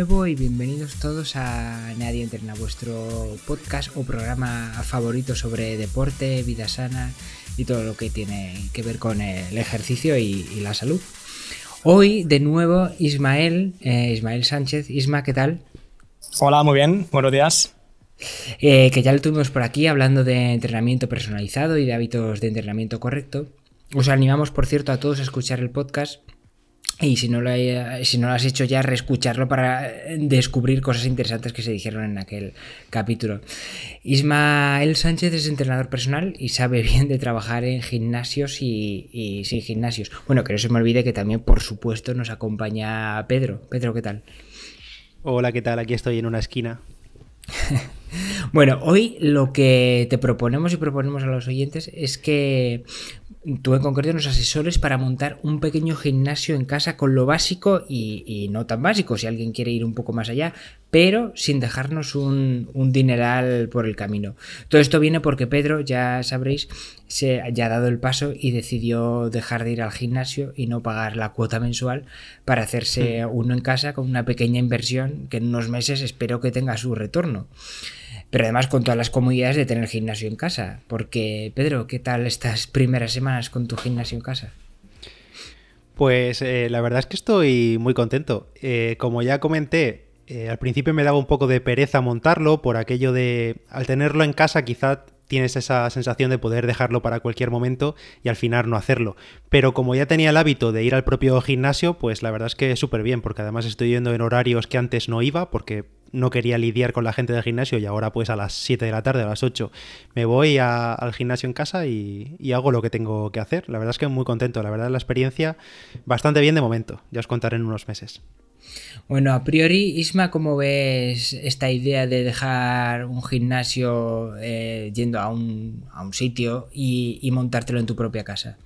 nuevo y bienvenidos todos a Nadie Entrena, vuestro podcast o programa favorito sobre deporte, vida sana y todo lo que tiene que ver con el ejercicio y, la salud. Hoy de nuevo Ismael, eh, Ismael Sánchez. Isma, ¿qué tal? Hola, muy bien, buenos días. Eh, que ya lo tuvimos por aquí hablando de entrenamiento personalizado y de hábitos de entrenamiento correcto. Os animamos, por cierto, a todos a escuchar el podcast y si no, lo si no lo has hecho ya, reescucharlo para descubrir cosas interesantes que se dijeron en aquel capítulo. Ismael Sánchez es entrenador personal y sabe bien de trabajar en gimnasios y, y sin gimnasios. Bueno, que no se me olvide que también, por supuesto, nos acompaña Pedro. Pedro, ¿qué tal? Hola, ¿qué tal? Aquí estoy en una esquina. bueno, hoy lo que te proponemos y proponemos a los oyentes es que tú en concreto nos asesores para montar un pequeño gimnasio en casa con lo básico y, no tan básico, si alguien quiere ir un poco más allá, pero sin dejarnos un, dineral por el camino. Todo esto viene porque Pedro, ya sabréis, se ya ha dado el paso y decidió dejar de ir al gimnasio y no pagar la cuota mensual para hacerse hmm. uno en casa con una pequeña inversión que en unos meses espero que tenga su retorno pero además con todas las comodidades de tener gimnasio en casa. Porque, Pedro, ¿qué tal estas primeras semanas con tu gimnasio en casa? Pues eh, la verdad es que estoy muy contento. Eh, como ya comenté, eh, al principio me daba un poco de pereza montarlo por aquello de, al tenerlo en casa quizá tienes esa sensación de poder dejarlo para cualquier momento y al final no hacerlo. Pero como ya tenía el hábito de ir al propio gimnasio, pues la verdad es que súper bien, porque además estoy yendo en horarios que antes no iba, porque no quería lidiar con la gente del gimnasio y ahora pues a las 7 de la tarde, a las 8, me voy al gimnasio en casa y, y, hago lo que tengo que hacer. La verdad es que muy contento, la verdad la experiencia bastante bien de momento, ya os contaré en unos meses. Bueno, a priori, Isma, ¿cómo ves esta idea de dejar un gimnasio eh, yendo a un, sitio y, montártelo en tu propia casa?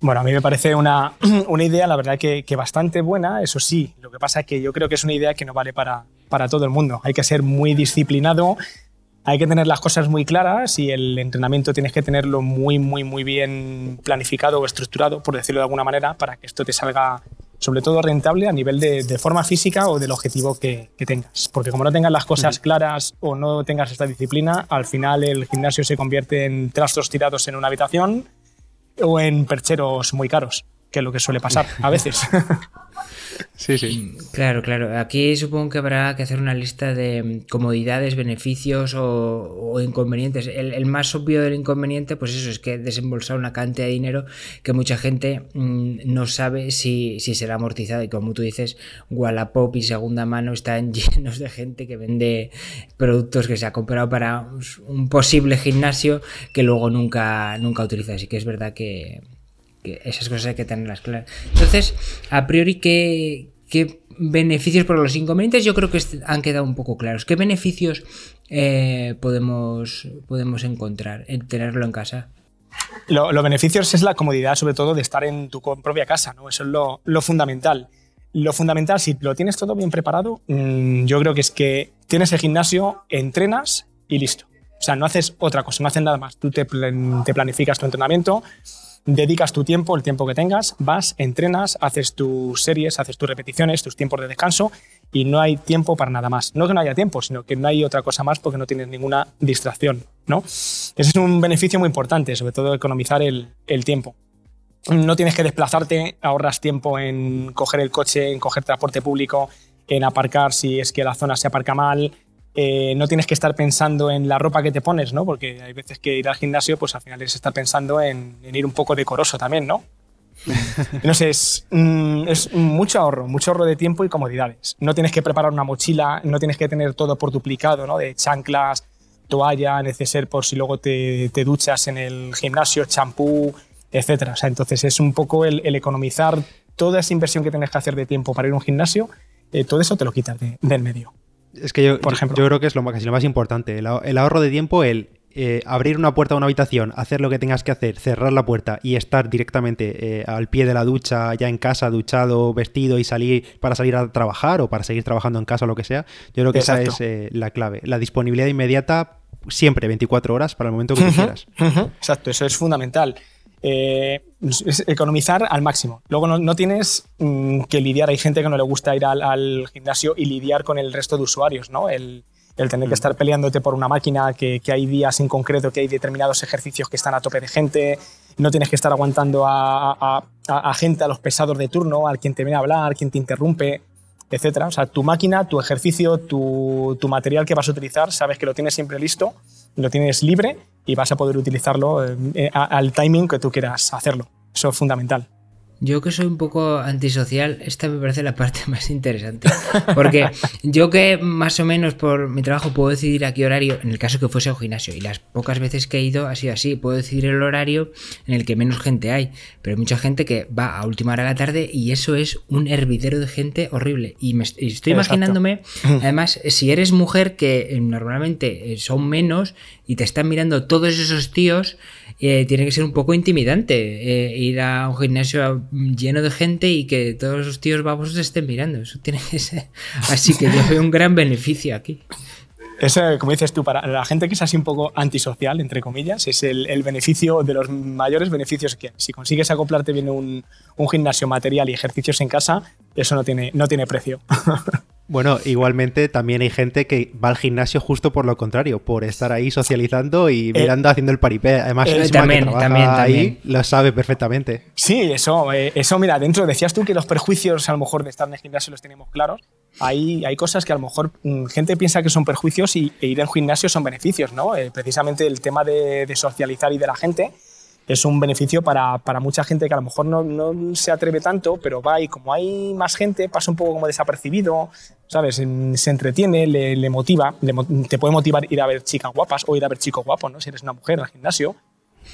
Bueno, a mí me parece una, idea, la verdad, que, bastante buena, eso sí. Lo que pasa es que yo creo que es una idea que no vale para, para todo el mundo. Hay que ser muy disciplinado, hay que tener las cosas muy claras y el entrenamiento tienes que tenerlo muy, muy, muy bien planificado o estructurado, por decirlo de alguna manera, para que esto te salga sobre todo rentable a nivel de, forma física o del objetivo que, tengas. Porque como no tengas las cosas claras o no tengas esta disciplina, al final el gimnasio se convierte en trastos tirados en una habitación o en percheros muy caros, que es lo que suele pasar a veces. Sí, sí. Claro, claro. Aquí supongo que habrá que hacer una lista de comodidades, beneficios o, inconvenientes. El, más obvio del inconveniente, pues eso, es que desembolsar una cantidad de dinero que mucha gente mm, no sabe si, será amortizada. Y como tú dices, Wallapop y segunda mano están llenos de gente que vende productos que se ha comprado para un posible gimnasio que luego nunca, nunca utiliza. Así que es verdad que, esas cosas hay que tenerlas claras. Entonces, a priori, ¿qué, beneficios por los inconvenientes? Yo creo que han quedado un poco claros. ¿Qué beneficios eh, podemos, podemos encontrar en tenerlo en casa? Los beneficios es la comodidad, sobre todo, de estar en tu propia casa, ¿no? Eso es lo, fundamental. Lo fundamental, si lo tienes todo bien preparado, mm, yo creo que es que tienes el gimnasio, entrenas y listo. O sea, no haces otra cosa, no haces nada más. Tú te, te planificas tu entrenamiento, dedicas tu tiempo, el tiempo que tengas, vas, entrenas, haces tus series, haces tus repeticiones, tus tiempos de descanso y no hay tiempo para nada más. No que no haya tiempo, sino que no hay otra cosa más porque no tienes ninguna distracción. ¿no? Ese es un beneficio muy importante, sobre todo economizar el, el tiempo. No tienes que desplazarte, ahorras tiempo en coger el coche, en coger transporte público, en aparcar si es que la zona se aparca mal, eh, no tienes que estar pensando en la ropa que te pones, ¿no? Porque hay veces que ir al gimnasio, pues al final es estar pensando en, ir un poco decoroso también, ¿no? no sé, es, mm, es, mucho ahorro, mucho ahorro de tiempo y comodidades. No tienes que preparar una mochila, no tienes que tener todo por duplicado, ¿no? De chanclas, toalla, neceser por si luego te, te duchas en el gimnasio, champú, etc. O sea, entonces es un poco el, economizar toda esa inversión que tienes que hacer de tiempo para ir a un gimnasio, eh, todo eso te lo quitas del medio. Es que yo, Por ejemplo. yo, creo que es lo más, casi lo más importante. El, ahorro de tiempo, el eh, abrir una puerta a una habitación, hacer lo que tengas que hacer, cerrar la puerta y estar directamente eh, al pie de la ducha, ya en casa, duchado, vestido y salir para salir a trabajar o para seguir trabajando en casa o lo que sea. Yo creo que esa es eh, la clave. La disponibilidad inmediata siempre, 24 horas para el momento que quieras. Exacto, eso es fundamental. Eh, economizar al máximo. Luego no, tienes mm, que lidiar, hay gente que no le gusta ir al, gimnasio y lidiar con el resto de usuarios, ¿no? El, tener que mm. estar peleándote por una máquina, que, hay días en concreto que hay determinados ejercicios que están a tope de gente, no tienes que estar aguantando a, gente, a los pesados de turno, al quien te viene a hablar, quien te interrumpe, etcétera. O sea, tu máquina, tu ejercicio, tu, tu material que vas a utilizar, sabes que lo tienes siempre listo, lo tienes libre y vas a poder utilizarlo eh, eh, al timing que tú quieras hacerlo. Eso es fundamental. Yo que soy un poco antisocial, esta me parece la parte más interesante. Porque yo que más o menos por mi trabajo puedo decidir a qué horario, en el caso que fuese un gimnasio, y las pocas veces que he ido ha sido así, puedo decidir el horario en el que menos gente hay. Pero hay mucha gente que va a última hora de la tarde y eso es un hervidero de gente horrible. Y me estoy imaginándome, además, si eres mujer que eh, normalmente son menos y te están mirando todos esos tíos, eh, tiene que ser un poco intimidante eh, ir a un gimnasio lleno de gente y que todos los tíos babosos estén mirando. Eso tiene que ser. Así que yo veo un gran beneficio aquí. Eso, como dices tú, para la gente que es así un poco antisocial, entre comillas, es el, beneficio de los mayores beneficios que si consigues acoplarte bien un, un gimnasio material y ejercicios en casa, eso no tiene, no tiene precio. Bueno, igualmente también hay gente que va al gimnasio justo por lo contrario, por estar ahí socializando y eh, mirando, haciendo el paripé. Además, eh, también, también, ahí lo sabe perfectamente. Sí, eso, eh, eso, mira, dentro decías tú que los perjuicios a lo mejor de estar en el gimnasio los tenemos claros. Hay, hay cosas que a lo mejor mm, gente piensa que son perjuicios y e ir al gimnasio son beneficios, ¿no? precisamente el tema de, de socializar y de la gente es un beneficio para, para, mucha gente que a lo mejor no, no, se atreve tanto, pero va y como hay más gente, pasa un poco como desapercibido, ¿sabes? Se entretiene, le, le motiva, te puede motivar ir a ver chicas guapas o ir a ver chicos guapos, ¿no? Si eres una mujer al gimnasio.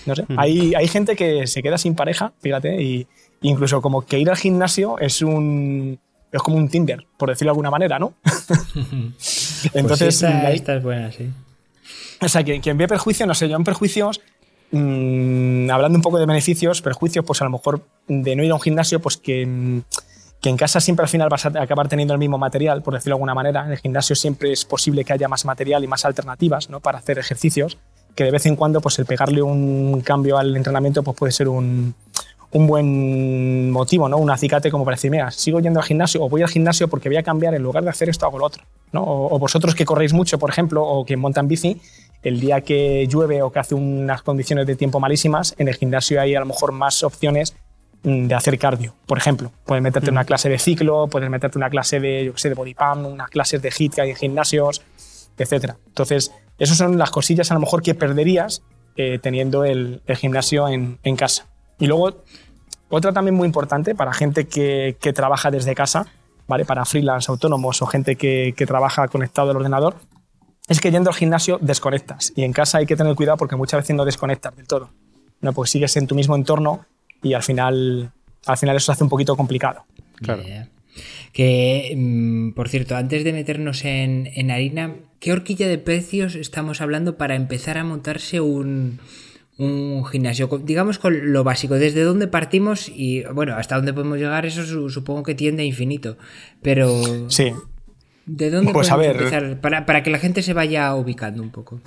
No sé. hay, hay, gente que se queda sin pareja, fíjate, y incluso como que ir al gimnasio es un. Es como un Tinder, por decirlo de alguna manera, ¿no? Pues Entonces. esta, es buena, sí. O sea, quien, quien ve perjuicios, no sé, yo en perjuicios Mm, hablando un poco de beneficios, perjuicios, pues a lo mejor de no ir a un gimnasio, pues que, en casa siempre al final vas a acabar teniendo el mismo material, por decirlo de alguna manera. En el gimnasio siempre es posible que haya más material y más alternativas ¿no? para hacer ejercicios, que de vez en cuando pues el pegarle un cambio al entrenamiento pues puede ser un, un buen motivo, ¿no? un acicate como para decir, mira, sigo yendo al gimnasio o voy al gimnasio porque voy a cambiar, en lugar de hacer esto hago lo otro. ¿no? O, o vosotros que corréis mucho, por ejemplo, o que montan bici, el día que llueve o que hace unas condiciones de tiempo malísimas, en el gimnasio hay a lo mejor más opciones mm, de hacer cardio. Por ejemplo, puedes meterte en una clase de ciclo, puedes meterte en una clase de, yo sé, de body pump, unas clases de hit que hay en gimnasios, etc. Entonces, esas son las cosillas a lo mejor que perderías eh, teniendo el, gimnasio en, casa. Y luego, otra también muy importante para gente que, trabaja desde casa, ¿vale? para freelance autónomos o gente que, que trabaja conectado al ordenador, es que yendo al gimnasio desconectas y en casa hay que tener cuidado porque muchas veces no desconectas del todo. No, pues sigues en tu mismo entorno y al final, al final eso se hace un poquito complicado. Claro. Que, mm, por cierto, antes de meternos en, harina, ¿qué horquilla de precios estamos hablando para empezar a montarse un, un gimnasio? Digamos con lo básico, ¿desde dónde partimos? Y bueno, hasta dónde podemos llegar, eso supongo que tiende a infinito. Pero. Sí. ¿De dónde pues empezar? Para, que la gente se vaya ubicando un poco.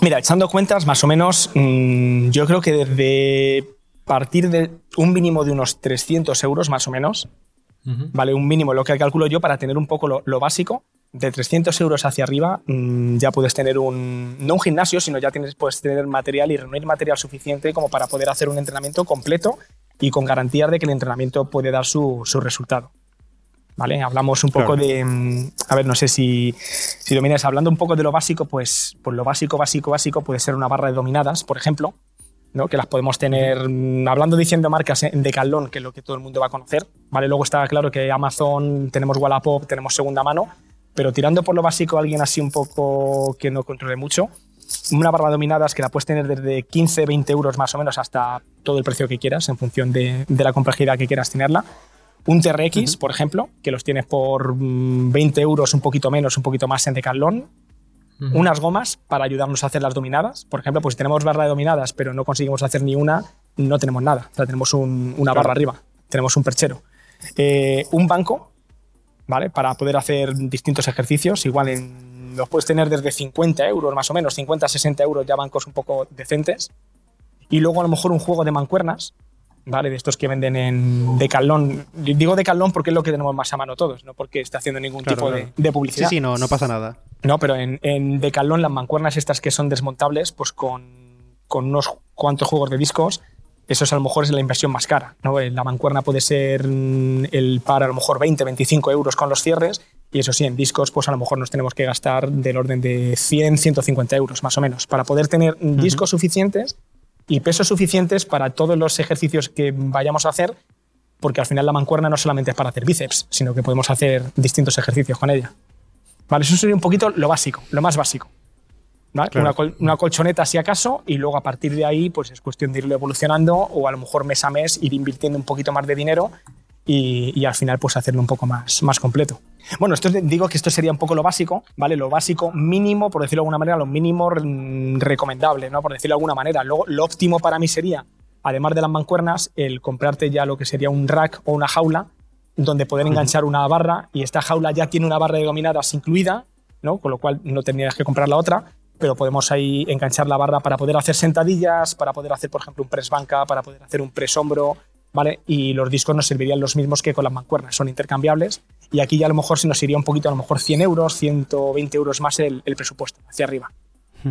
Mira, echando cuentas, más o menos, mm, yo creo que desde partir de un mínimo de unos 300 euros, más o menos, ¿vale? Un mínimo, lo que calculo yo para tener un poco lo, básico, de 300 euros hacia arriba mm, ya puedes tener un, no un gimnasio, sino ya tienes, puedes tener material y reunir material suficiente como para poder hacer un entrenamiento completo y con garantía de que el entrenamiento puede dar su resultado. ¿vale? Hablamos un poco de, mm, a ver, no sé si, si dominas, hablando un poco de lo básico, pues, pues lo básico, básico, básico puede ser una barra de dominadas, por ejemplo, ¿no? que las podemos tener, mm, hablando diciendo marcas en Decathlon, que es lo que todo el mundo va a conocer, ¿vale? Luego está claro que Amazon, tenemos Wallapop, tenemos segunda mano, pero tirando por lo básico, alguien así un poco que no controle mucho, una barra de dominadas que la puedes tener desde 15, 20 euros más o menos hasta todo el precio que quieras, en función de, de la complejidad que quieras tenerla un TRX, por ejemplo, que los tienes por 20 mm, euros, un poquito menos, un poquito más en Decathlon. Unas gomas para ayudarnos a hacer las dominadas. Por ejemplo, pues si tenemos barra de dominadas, pero no conseguimos hacer ni una, no tenemos nada. O sea, tenemos una barra arriba, tenemos un perchero. Eh, un banco, ¿vale? Para poder hacer distintos ejercicios. Igual en, los puedes tener desde 50 euros más o menos, 50, 60 euros ya bancos un poco decentes. y luego a lo mejor un juego de mancuernas, ¿vale? De estos que venden en Decathlon. Digo Decathlon porque es lo que tenemos más a mano todos, no porque esté haciendo ningún tipo De, publicidad. Sí, sí, no, no pasa nada. No, pero en, en Decathlon las mancuernas estas que son desmontables, pues con, con unos cuantos juegos de discos, eso es a lo mejor es la inversión más cara. ¿no? La mancuerna puede ser mm, el par a lo mejor 20, 25 euros con los cierres y eso sí, en discos pues a lo mejor nos tenemos que gastar del orden de 100, 150 euros más o menos para poder tener discos suficientes y pesos suficientes para todos los ejercicios que vayamos a hacer, porque al final la mancuerna no solamente es para hacer bíceps, sino que podemos hacer distintos ejercicios con ella. Vale, eso sería un poquito lo básico, lo más básico. Una, colchoneta si acaso y luego a partir de ahí pues es cuestión de irlo evolucionando o a lo mejor mes a mes ir invirtiendo un poquito más de dinero y, al final pues hacerlo un poco más, más completo. Bueno, esto digo que esto sería un poco lo básico, ¿vale? Lo básico mínimo, por decirlo de alguna manera, lo mínimo recomendable, ¿no? Por decirlo de alguna manera. Luego, lo óptimo para mí sería, además de las mancuernas, el comprarte ya lo que sería un rack o una jaula donde poder enganchar una barra y esta jaula ya tiene una barra de dominadas incluida, ¿no? Con lo cual no tendrías que comprar la otra, pero podemos ahí enganchar la barra para poder hacer sentadillas, para poder hacer, por ejemplo, un press banca, para poder hacer un press hombro, ¿vale? Y los discos nos servirían los mismos que con las mancuernas, son intercambiables. Y aquí ya a lo mejor se nos iría un poquito, a lo mejor 100 euros, 120 euros más el, el presupuesto, hacia arriba.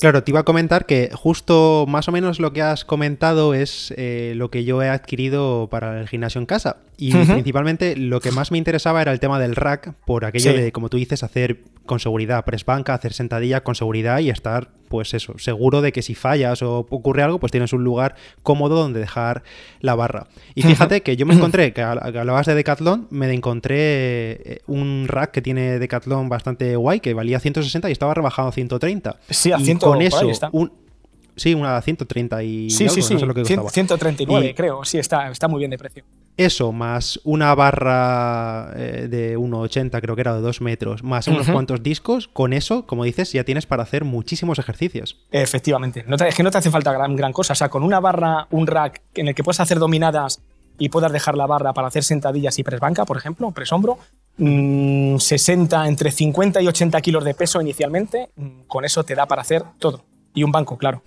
Claro, te iba a comentar que justo más o menos lo que has comentado es eh, lo que yo he adquirido para el gimnasio en casa. Y principalmente lo que más me interesaba era el tema del rack, por aquello de, como tú dices, hacer con seguridad press banca, hacer sentadilla con seguridad y estar, pues eso, seguro de que si fallas o ocurre algo, pues tienes un lugar cómodo donde dejar la barra. Y fíjate que yo me encontré, que hablabas de Decathlon, me encontré eh, un rack que tiene Decathlon bastante guay, que valía 160 y estaba rebajado a 130. Sí, a 100 con eso, sí, una 130 y sí, sí, sí, 139 creo, sí, está, está muy bien de precio. Eso, más una barra eh, de 1,80, creo que era de 2 metros, más unos cuantos discos, con eso, como dices, ya tienes para hacer muchísimos ejercicios. Efectivamente. No es que no te hace falta gran, gran cosa. O sea, con una barra, un rack en el que puedes hacer dominadas y puedas dejar la barra para hacer sentadillas y press banca, por ejemplo, press hombro, 60, mm, entre 50 y 80 kilos de peso inicialmente, mm, con eso te da para hacer todo. Y un banco, claro.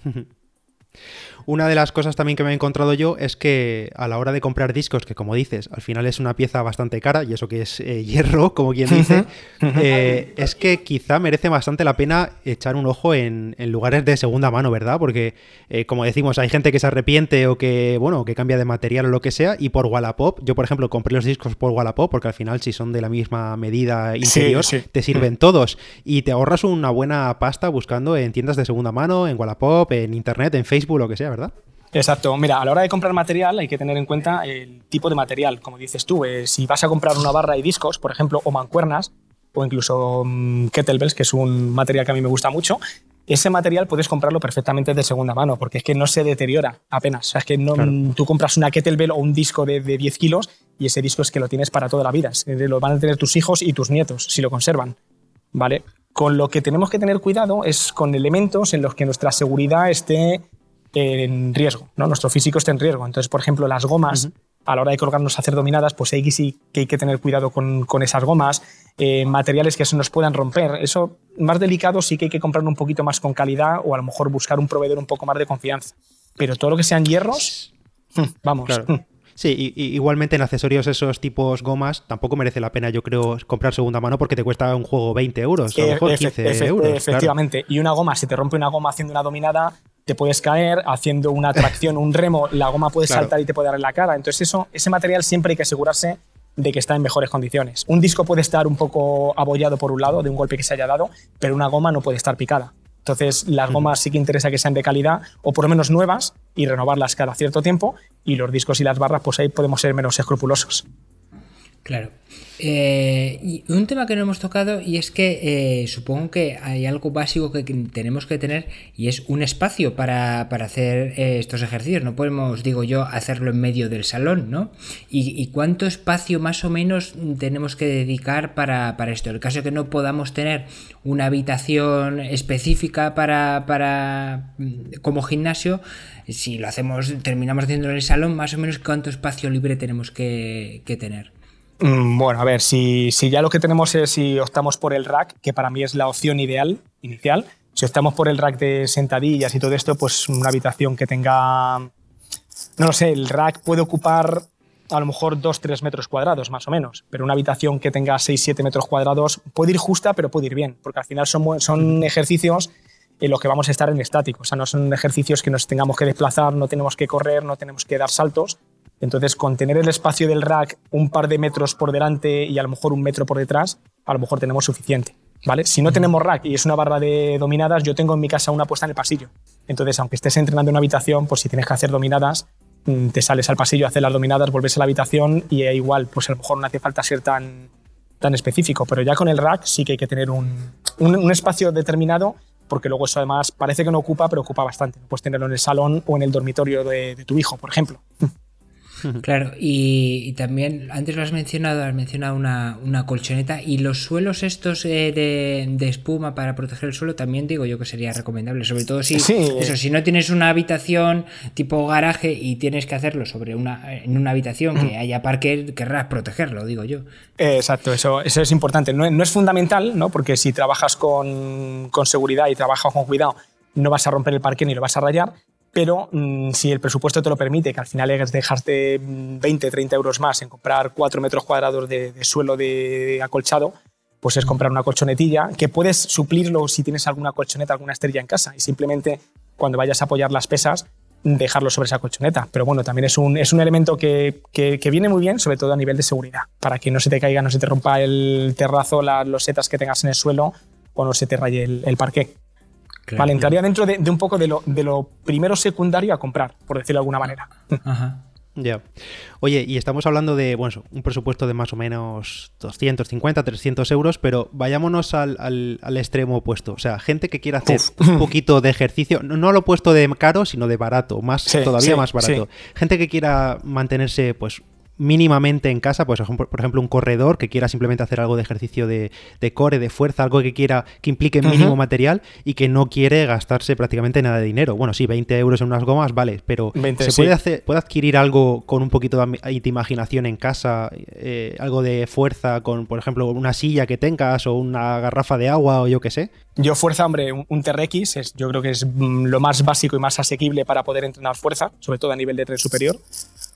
Una de las cosas también que me he encontrado yo es que a la hora de comprar discos, que como dices, al final es una pieza bastante cara, y eso que es eh, hierro, como quien dice, eh, es que quizá merece bastante la pena echar un ojo en, lugares de segunda mano, ¿verdad? Porque, eh, como decimos, hay gente que se arrepiente o que, bueno, que cambia de material o lo que sea, y por Wallapop, yo por ejemplo compré los discos por Wallapop, porque al final si son de la misma medida interior, te sirven todos, y te ahorras una buena pasta buscando en tiendas de segunda mano, en Wallapop, en Internet, en Facebook, lo que sea, ¿verdad? Exacto. Mira, a la hora de comprar material hay que tener en cuenta el tipo de material. Como dices tú, eh, si vas a comprar una barra y discos, por ejemplo, o mancuernas, o incluso mm, kettlebells, que es un material que a mí me gusta mucho, ese material puedes comprarlo perfectamente de segunda mano, porque es que no se deteriora apenas. O sea, es que no, tú compras una kettlebell o un disco de, de, 10 kilos y ese disco es que lo tienes para toda la vida. Lo van a tener tus hijos y tus nietos si lo conservan. ¿Vale? Con lo que tenemos que tener cuidado es con elementos en los que nuestra seguridad esté en riesgo, ¿no? nuestro físico está en riesgo. Entonces, por ejemplo, las gomas, a la hora de colgarnos a hacer dominadas, pues ahí sí que hay que tener cuidado con, esas gomas, eh, materiales que se nos puedan romper. Eso, más delicado, sí que hay que comprarlo un poquito más con calidad o a lo mejor buscar un proveedor un poco más de confianza. Pero todo lo que sean hierros, hmm, vamos. Hmm. Sí, igualmente en accesorios esos tipos gomas tampoco merece la pena, yo creo, comprar segunda mano porque te cuesta un juego 20 euros, a lo mejor 15 euros. Efectivamente. Y una goma, si te rompe una goma haciendo una dominada, te puedes caer haciendo una tracción, un remo, la goma puede saltar y te puede dar en la cara. Entonces eso, ese material siempre hay que asegurarse de que está en mejores condiciones. Un disco puede estar un poco abollado por un lado de un golpe que se haya dado, pero una goma no puede estar picada. Entonces, las gomas sí que interesa que sean de calidad o por lo menos nuevas y renovarlas cada cierto tiempo. Y los discos y las barras, pues ahí podemos ser menos escrupulosos. Claro. Eh, y un tema que no hemos tocado y es que eh, supongo que hay algo básico que tenemos que tener y es un espacio para, hacer eh, estos ejercicios. No podemos, digo yo, hacerlo en medio del salón, ¿no? ¿Y, cuánto espacio más o menos tenemos que dedicar para, esto? En el caso de que no podamos tener una habitación específica para, para como gimnasio, si lo hacemos, terminamos haciéndolo en el salón, más o menos cuánto espacio libre tenemos que tener. Mm, bueno, a ver, si, si, ya lo que tenemos es si optamos por el rack, que para mí es la opción ideal, inicial, Si optamos por el rack de sentadillas y todo esto, pues una habitación que tenga, no lo sé, el rack puede ocupar a lo mejor 2-3 metros cuadrados más o menos, pero una habitación que tenga 6-7 metros cuadrados puede ir justa, pero puede ir bien, porque al final son, son ejercicios en los que vamos a estar en estático, o sea, no son ejercicios que nos tengamos que desplazar, no tenemos que correr, no tenemos que dar saltos, entonces con tener el espacio del rack un par de metros por delante y a lo mejor un metro por detrás, a lo mejor tenemos suficiente. ¿Vale? Si no tenemos rack y es una barra de dominadas, yo tengo en mi casa una puesta en el pasillo. Entonces, aunque estés entrenando en una habitación, pues si tienes que hacer dominadas, Mm, te sales al pasillo, haces las dominadas, vuelves a la habitación y igual, pues a lo mejor no hace falta ser tan, tan específico, pero ya con el rack sí que hay que tener un, un, espacio determinado porque luego eso además parece que no ocupa, pero ocupa bastante. Puedes tenerlo en el salón o en el dormitorio de, de tu hijo, por ejemplo. Claro, y, también, antes lo has mencionado, has mencionado una, colchoneta y los suelos estos eh, de, espuma para proteger el suelo también digo yo que sería recomendable, sobre todo si, eso, si no tienes una habitación tipo garaje y tienes que hacerlo sobre una, en una habitación que mm. haya parque, querrás protegerlo, digo yo. exacto, eso, eso es importante. No, no, es fundamental, ¿no? porque si trabajas con, con seguridad y trabajas con cuidado, no vas a romper el parque ni lo vas a rayar, pero mm, si el presupuesto te lo permite, que al final es dejarte 20, 30 euros más en comprar 4 metros cuadrados de, suelo de acolchado, pues es comprar una colchonetilla que puedes suplirlo si tienes alguna colchoneta, alguna estrella en casa y simplemente cuando vayas a apoyar las pesas dejarlo sobre esa colchoneta. Pero bueno, también es un, es un elemento que, que, viene muy bien, sobre todo a nivel de seguridad, para que no se te caiga, no se te rompa el terrazo, las losetas que tengas en el suelo o no se te raye el, el parqué vale, entraría dentro de, un poco de lo, de lo, primero secundario a comprar, por decirlo de alguna manera. Ajá. Ya. Oye, y estamos hablando de, bueno, un presupuesto de más o menos 250, 300 euros, pero vayámonos al, al, extremo opuesto. O sea, gente que quiera hacer un poquito de ejercicio, no, lo opuesto de caro, sino de barato, más todavía más barato. Gente que quiera mantenerse, pues, mínimamente en casa, pues por ejemplo un corredor que quiera simplemente hacer algo de ejercicio de, core, de fuerza, algo que quiera que implique mínimo material y que no quiere gastarse prácticamente nada de dinero. Bueno, sí, 20 euros en unas gomas, vale, pero ¿se puede, hacer, puede adquirir algo con un poquito de, imaginación en casa, eh, algo de fuerza con, por ejemplo, una silla que tengas o una garrafa de agua o yo qué sé? Yo fuerza, hombre, un, TRX es, yo creo que es mm, lo más básico y más asequible para poder entrenar fuerza, sobre todo a nivel de tren superior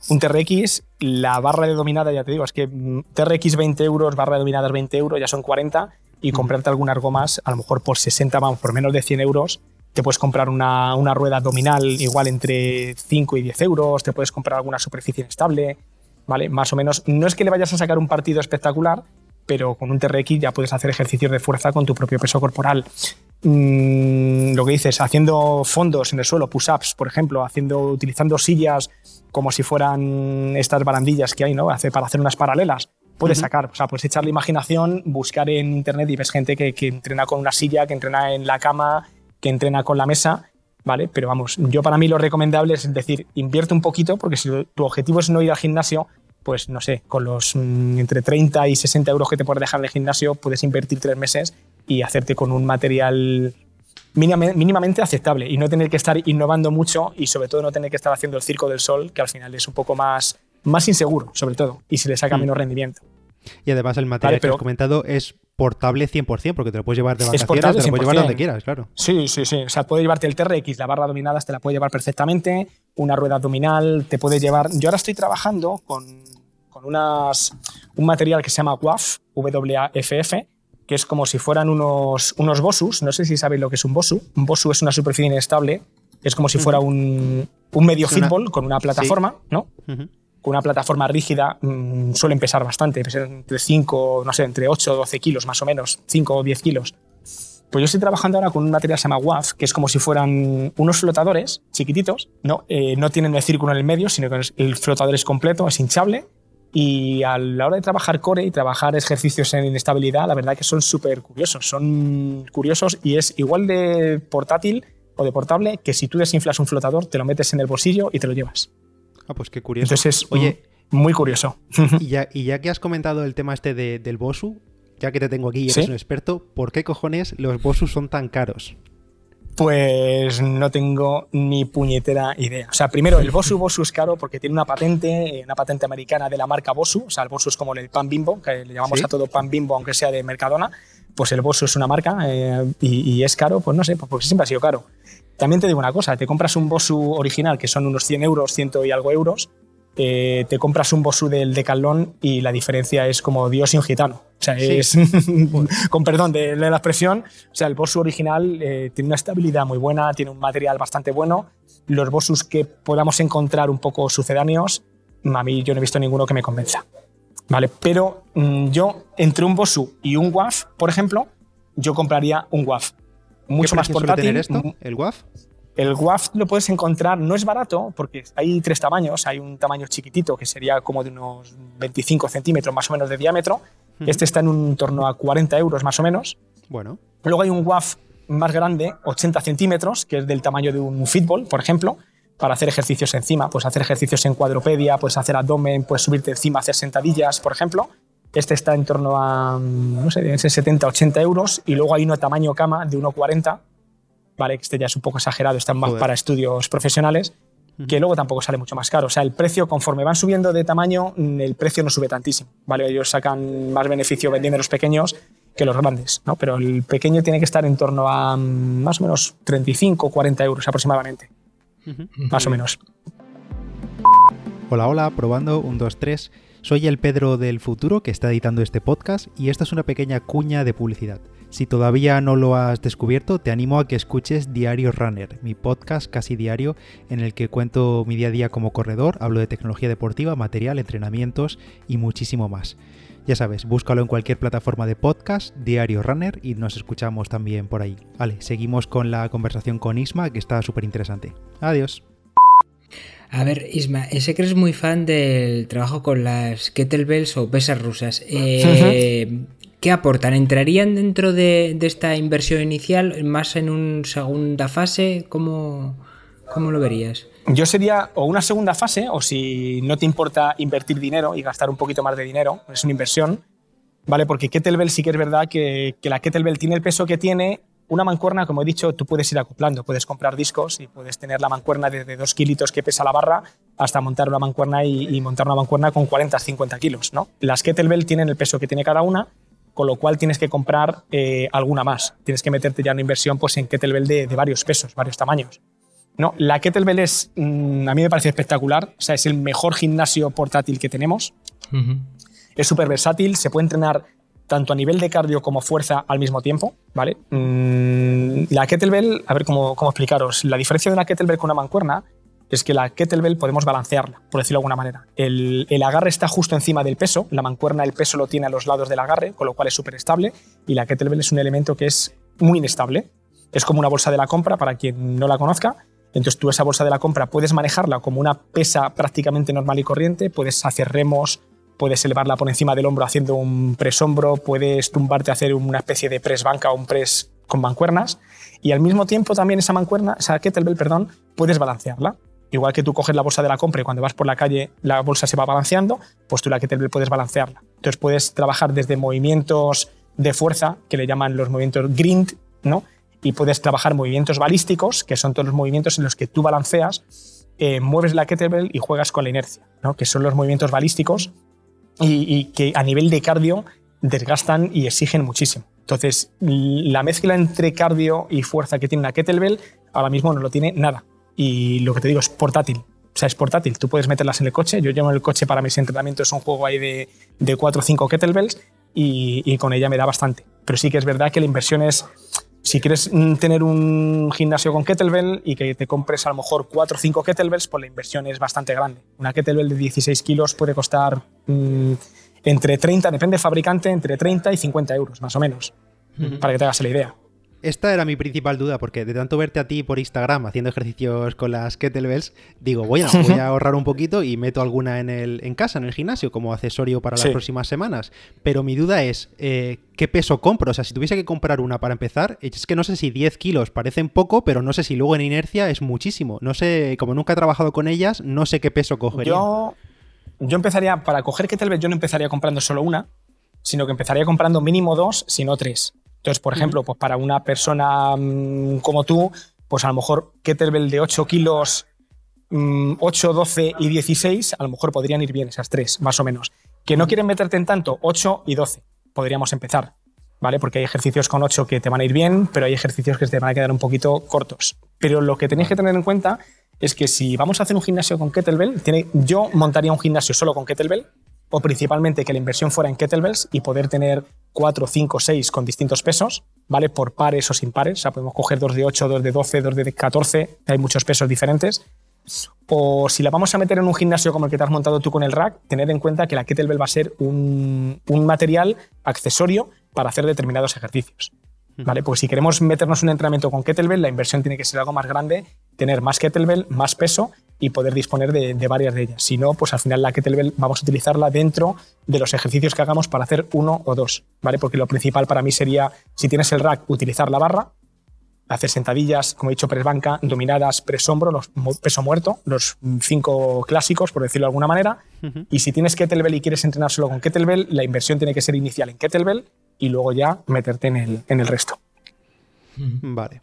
un TRX, la barra de dominada, ya te digo, es que mm, TRX 20 euros, barra de dominadas 20 euros, ya son 40, y comprarte algunas gomas, a lo mejor por 60, vamos, por menos de 100 euros, te puedes comprar una, una, rueda abdominal igual entre 5 y 10 euros, te puedes comprar alguna superficie inestable, ¿vale? Más o menos. No es que le vayas a sacar un partido espectacular, pero con un TRX ya puedes hacer ejercicios de fuerza con tu propio peso corporal. Mm, lo que dices, haciendo fondos en el suelo, push-ups, por ejemplo, haciendo, utilizando sillas como si fueran estas barandillas que hay, ¿no? Hace, para hacer unas paralelas. Puedes sacar, o sea, puedes echar la imaginación, buscar en internet y ves gente que, que, entrena con una silla, que entrena en la cama, que entrena con la mesa, ¿vale? Pero vamos, yo para mí lo recomendable es decir, invierte un poquito, porque si tu objetivo es no ir al gimnasio, pues no sé, con los mm, entre 30 y 60 euros que te puedes dejar en el gimnasio, puedes invertir tres meses y hacerte con un material mínimamente aceptable y no tener que estar innovando mucho y sobre todo no tener que estar haciendo el circo del sol, que al final es un poco más, más inseguro, sobre todo, y se le saca mm. menos rendimiento. Y además el material que has comentado es portable 100%, porque te lo puedes llevar de vacaciones, te lo puedes llevar donde quieras, claro. Sí, sí, sí. O sea, puede llevarte el TRX, la barra dominada te la puede llevar perfectamente, una rueda abdominal, te puede llevar... Yo ahora estoy trabajando con, con unas, un material que se llama WAF, W-A-F-F, que es como si fueran unos, unos Bosus. No sé si sabéis lo que es un Bosu. Un Bosu es una superficie inestable. Es como si fuera un, un medio fútbol con una plataforma, ¿no? Con una plataforma rígida mm, suelen pesar bastante, entre 5, no sé, entre 8 o 12 kilos más o menos, 5 o 10 kilos. Pues yo estoy trabajando ahora con un material que se llama WAF, que es como si fueran unos flotadores chiquititos, ¿no? Eh, no tienen el círculo en el medio, sino que el flotador es completo, es hinchable y a la hora de trabajar core y trabajar ejercicios en inestabilidad, la verdad que son súper curiosos. Son curiosos y es igual de portátil o de portable que si tú desinflas un flotador, te lo metes en el bolsillo y te lo llevas. Ah, pues qué curioso. Entonces es Oye, muy curioso. Y ya, y ya que has comentado el tema este del Bosu, ya que te tengo aquí y eres un experto, ¿por qué cojones los Bosu son tan caros? Pues no tengo ni puñetera idea. O sea, primero, el Bosu Bosu es caro porque tiene una patente, una patente americana de la marca Bosu. O sea, el Bosu es como el pan bimbo, que le llamamos a todo pan bimbo, aunque sea de Mercadona. pues el Bosu es una marca eh, y, es caro, pues no sé, pues porque siempre ha sido caro. También te digo una cosa, te compras un Bosu original que son unos 100 euros, 100 y algo euros, eh, te compras un Bosu del Decathlon y la diferencia es como Dios y un gitano. O sea, es, con perdón de, la expresión, o sea, el Bosu original eh, tiene una estabilidad muy buena, tiene un material bastante bueno. Los Bosus que podamos encontrar un poco sucedáneos, a mí yo no he visto ninguno que me convenza. ¿Vale? Pero mm, yo, entre un Bosu y un WAF, por ejemplo, yo compraría un WAF. Mucho más portátil. Tener esto, ¿El WAF? El WAF lo puedes encontrar, no es barato, porque hay tres tamaños. Hay un tamaño chiquitito, que sería como de unos 25 centímetros más o menos de diámetro. Este está en un torno a 40 euros más o menos. Bueno. Luego hay un WAF más grande, 80 centímetros, que es del tamaño de un fútbol, por ejemplo, para hacer ejercicios encima. Puedes hacer ejercicios en cuadropedia, puedes hacer abdomen, puedes subirte encima, hacer sentadillas, por ejemplo. Este está en torno a, no sé, 70-80 euros. Y luego hay uno tamaño cama de 1,40 ¿vale? Este ya es un poco exagerado, están más para estudios profesionales, que luego tampoco sale mucho más caro. O sea, el precio, conforme van subiendo de tamaño, mm, el precio no sube tantísimo, ¿vale? Ellos sacan más beneficio vendiendo los pequeños que los grandes, ¿no? Pero el pequeño tiene que estar en torno a mm, más o menos 35 40 euros aproximadamente. Más o menos. Hola, hola, probando, 1, 2, 3. Soy el Pedro del futuro que está editando este podcast y esta es una pequeña cuña de publicidad. Si todavía no lo has descubierto, te animo a que escuches Diario Runner, mi podcast casi diario en el que cuento mi día a día como corredor, hablo de tecnología deportiva, material, entrenamientos y muchísimo más. Ya sabes, búscalo en cualquier plataforma de podcast, Diario Runner, y nos escuchamos también por ahí. Vale, seguimos con la conversación con Isma, que está súper interesante. Adiós. A ver, Isma, sé que eres muy fan del trabajo con las kettlebells o pesas rusas. Eh, ¿Qué aportan? ¿Entrarían dentro de, esta inversión inicial más en una segunda fase? ¿Cómo, ¿Cómo lo verías? Yo sería o una segunda fase, o si no te importa invertir dinero y gastar un poquito más de dinero, es una inversión, ¿vale? Porque Kettlebell sí que es verdad que, que la Kettlebell tiene el peso que tiene. Una mancuerna, como he dicho, tú puedes ir acoplando, puedes comprar discos y puedes tener la mancuerna desde 2 kilitos que pesa la barra hasta montar una mancuerna y, montar una mancuerna con 40, 50 kilos, ¿no? Las Kettlebell tienen el peso que tiene cada una con lo cual tienes que comprar eh, alguna más. Tienes que meterte ya en una pues, en kettlebell de, de varios pesos, varios tamaños. No, la kettlebell es, mm, a mí me parece espectacular, o sea, es el mejor gimnasio portátil que tenemos. Es súper versátil, se puede entrenar tanto a nivel de cardio como fuerza al mismo tiempo, ¿vale? Mm, la kettlebell, a ver cómo, cómo explicaros, la diferencia de una kettlebell con una mancuerna es que la kettlebell podemos balancearla, por decirlo de alguna manera. El, agarre está justo encima del peso, la mancuerna el peso lo tiene a los lados del agarre, con lo cual es súper estable, y la kettlebell es un elemento que es muy inestable. Es como una bolsa de la compra, para quien no la conozca. Entonces tú esa bolsa de la compra puedes manejarla como una pesa prácticamente normal y corriente, puedes hacer remos, puedes elevarla por encima del hombro haciendo un press hombro, puedes tumbarte a hacer una especie de press banca o un press con mancuernas y al mismo tiempo también esa mancuerna, esa kettlebell, perdón, puedes balancearla. Igual que tú coges la bolsa de la compra y cuando vas por la calle la bolsa se va balanceando, pues tú la te puedes balancearla. Entonces puedes trabajar desde movimientos de fuerza, que le llaman los movimientos grind, ¿no? Y puedes trabajar movimientos balísticos, que son todos los movimientos en los que tú balanceas, eh, mueves la kettlebell y juegas con la inercia, ¿no? Que son los movimientos balísticos y, y que a nivel de cardio desgastan y exigen muchísimo. Entonces, la mezcla entre cardio y fuerza que tiene una kettlebell ahora mismo no lo tiene nada y lo que te digo es portátil. O sea, es portátil. Tú puedes meterlas en el coche. Yo llevo el coche para mis entrenamientos. Un juego ahí de, de 4 o 5 kettlebells y, con ella me da bastante. Pero sí que es verdad que la inversión es. Si quieres mm, tener un gimnasio con kettlebell y que te compres a lo mejor 4 o 5 kettlebells, pues la inversión es bastante grande. Una kettlebell de 16 kilos puede costar mm, entre 30, depende del fabricante, entre 30 y 50 euros, más o menos, para que te hagas la idea. Esta era mi principal duda, porque de tanto verte a ti por Instagram haciendo ejercicios con las kettlebells, digo, voy a, voy a ahorrar un poquito y meto alguna en, el, en casa, en el gimnasio, como accesorio para las próximas semanas. Pero mi duda es, eh, ¿qué peso compro? O sea, si tuviese que comprar una para empezar, es que no sé si 10 kilos parecen poco, pero no sé si luego en inercia es muchísimo. No sé, como nunca he trabajado con ellas, no sé qué peso cogería. Yo, yo empezaría, para coger kettlebell, yo no empezaría comprando solo una, sino que empezaría comprando mínimo dos, si no tres. Entonces, por ejemplo, pues para una persona mm, como tú, pues a lo mejor kettlebell de 8 kilos, 8, mm, 12 y 16, a lo mejor podrían ir bien esas tres, más o menos. Que no quieren meterte en tanto, 8 y 12, podríamos empezar. ¿vale? Porque hay ejercicios con 8 que te van a ir bien, pero hay ejercicios que te van a quedar un poquito cortos. Pero lo que tenéis que tener en cuenta es que si vamos a hacer un gimnasio con kettlebell, yo montaría un gimnasio solo con kettlebell, o principalmente que la inversión fuera en kettlebells y poder tener 4, 5, 6 con distintos pesos, ¿vale? Por pares o sin pares. O sea, podemos coger dos de 8, dos de 12, dos de 14, hay muchos pesos diferentes. O si la vamos a meter en un gimnasio como el que te has montado tú con el rack, tener en cuenta que la kettlebell va a ser un material accesorio para hacer determinados ejercicios. ¿Vale? Pues si queremos meternos un entrenamiento con kettlebell, la inversión tiene que ser algo más grande, tener más kettlebell, más peso y poder disponer de, varias de ellas. Si no, pues al final la kettlebell vamos a utilizarla dentro de los ejercicios que hagamos para hacer uno o dos, ¿vale? Porque lo principal para mí sería, si tienes el rack, utilizar la barra, hacer sentadillas, como he dicho, press banca, dominadas, press hombro, los peso muerto, los cinco clásicos, por decirlo de alguna manera. Y si tienes kettlebell y quieres entrenar solo con kettlebell, la inversión tiene que ser inicial en kettlebell y luego ya meterte en el, en el resto. Vale.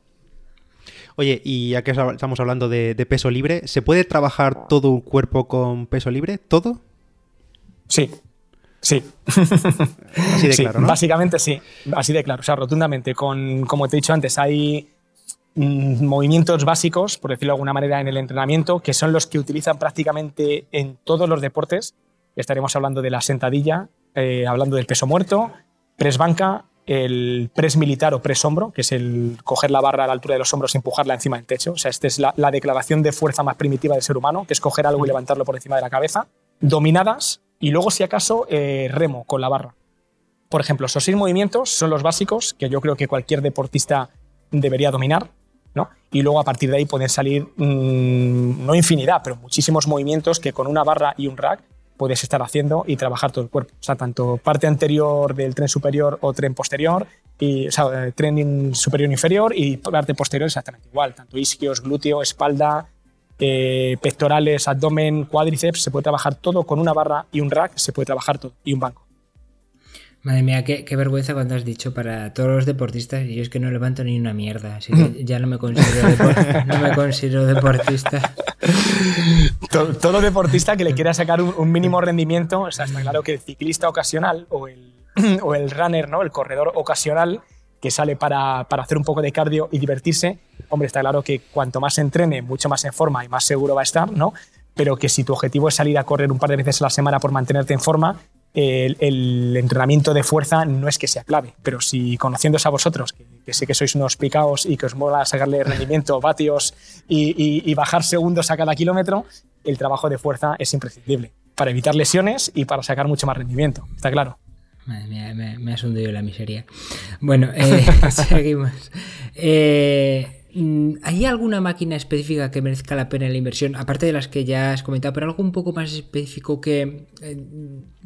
Oye, y ya que estamos hablando de, peso libre, ¿se puede trabajar todo un cuerpo con peso libre? ¿Todo? Sí, Sí. Así de claro, ¿no? Básicamente sí, así de claro. O sea, rotundamente. Con, como te he dicho antes, hay mm, movimientos básicos, por decirlo de alguna manera, en el entrenamiento, que son los que utilizan prácticamente en todos los deportes. Estaremos hablando de la sentadilla, eh, hablando del peso muerto, press banca, el press militar o press hombro, que es el coger la barra a la altura de los hombros y empujarla encima del techo. O sea, esta es la, declaración de fuerza más primitiva del ser humano, que es coger algo y levantarlo por encima de la cabeza. Dominadas y luego, si acaso, eh, remo con la barra. Por ejemplo, esos seis movimientos son los básicos que yo creo que cualquier deportista debería dominar. ¿no? Y luego a partir de ahí pueden salir, mm, no infinidad, pero muchísimos movimientos que con una barra y un rack puedes estar haciendo y trabajar todo el cuerpo. O sea, tanto parte anterior del tren superior o tren posterior, y, o sea, eh, tren superior e inferior y parte posterior exactamente igual, tanto isquios, glúteo, espalda, eh, pectorales, abdomen, cuádriceps, se puede trabajar todo con una barra y un rack, se puede trabajar todo, y un banco. Madre mía, qué, vergüenza cuando has dicho para todos los deportistas. Y yo es que no levanto ni una mierda, así que ya no me considero, no me considero deportista. todo, deportista que le quiera sacar un, mínimo rendimiento, o sea, está claro que el ciclista ocasional o el, o el runner, ¿no? el corredor ocasional, que sale para, hacer un poco de cardio y divertirse, hombre, está claro que cuanto más entrene, mucho más en forma y más seguro va a estar, ¿no? Pero que si tu objetivo es salir a correr un par de veces a la semana por mantenerte en forma, el, entrenamiento de fuerza no es que sea clave, pero si conociéndose a vosotros, que, sé que sois unos picaos y que os mola sacarle rendimiento, vatios y, bajar segundos a cada kilómetro, el trabajo de fuerza es imprescindible para evitar lesiones y para sacar mucho más rendimiento, está claro. Madre mía, me, has hundido la miseria. Bueno, eh, seguimos. Eh, ¿Hay alguna máquina específica que merezca la pena la inversión? Aparte de las que ya has comentado, pero algo un poco más específico que eh,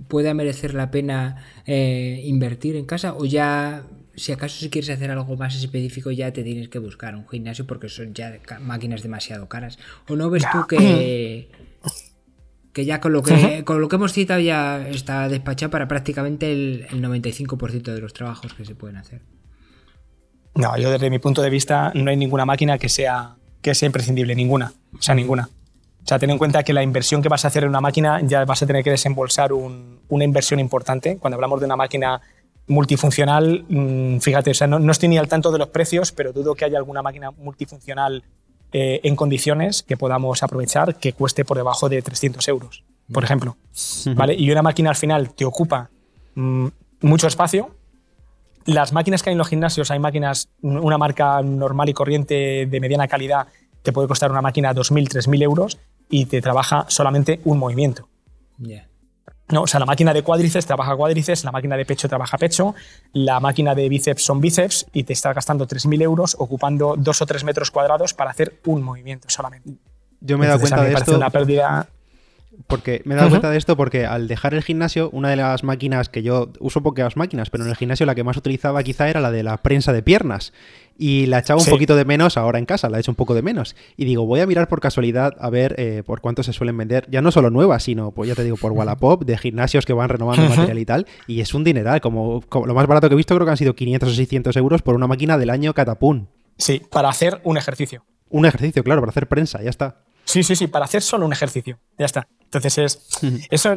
pueda merecer la pena invertir en casa? ¿O ya, si acaso si quieres hacer algo más específico, ya te tienes que buscar un gimnasio porque son ya máquinas demasiado caras? ¿O no ves tú que que ya con lo que, con lo que hemos citado ya está despachado para prácticamente el, 95% de los trabajos que se pueden hacer. No, yo desde mi punto de vista no hay ninguna máquina que sea, que sea imprescindible, ninguna. O sea, ninguna. O sea, ten en cuenta que la inversión que vas a hacer en una máquina ya vas a tener que desembolsar una inversión importante. Cuando hablamos de una máquina multifuncional, mm, fíjate, o sea, no, no, estoy ni al tanto de los precios, pero dudo que haya alguna máquina multifuncional eh, en condiciones que podamos aprovechar que cueste por debajo de 300 euros, por ejemplo. ¿Vale? Y una máquina al final te ocupa mm, mucho espacio. Las máquinas que hay en los gimnasios, hay máquinas, una marca normal y corriente de mediana calidad, te puede costar una máquina 2.000, 3.000 euros y te trabaja solamente un movimiento. No, o sea, la máquina de cuádriceps trabaja cuádriceps, la máquina de pecho trabaja pecho, la máquina de bíceps son bíceps y te está gastando 3.000 euros ocupando dos o tres metros cuadrados para hacer un movimiento solamente. Yo me he dado cuenta de esto. Una pérdida porque me he dado cuenta de esto porque al dejar el gimnasio, una de las máquinas que yo uso pocas máquinas, pero en el gimnasio la que más utilizaba quizá era la de la prensa de piernas. Y la echaba un poquito de menos ahora en casa, la he hecho un poco de menos. Y digo, voy a mirar por casualidad a ver eh, por cuánto se suelen vender, ya no solo nuevas, sino, pues ya te digo, por Wallapop, de gimnasios que van renovando material y tal. Y es un dineral, como, lo más barato que he visto creo que han sido 500 o 600 euros por una máquina del año Catapún. Sí, para hacer un ejercicio. Un ejercicio, claro, para hacer prensa, ya está. Sí, sí, sí, para hacer solo un ejercicio, ya está. Entonces, es, eso,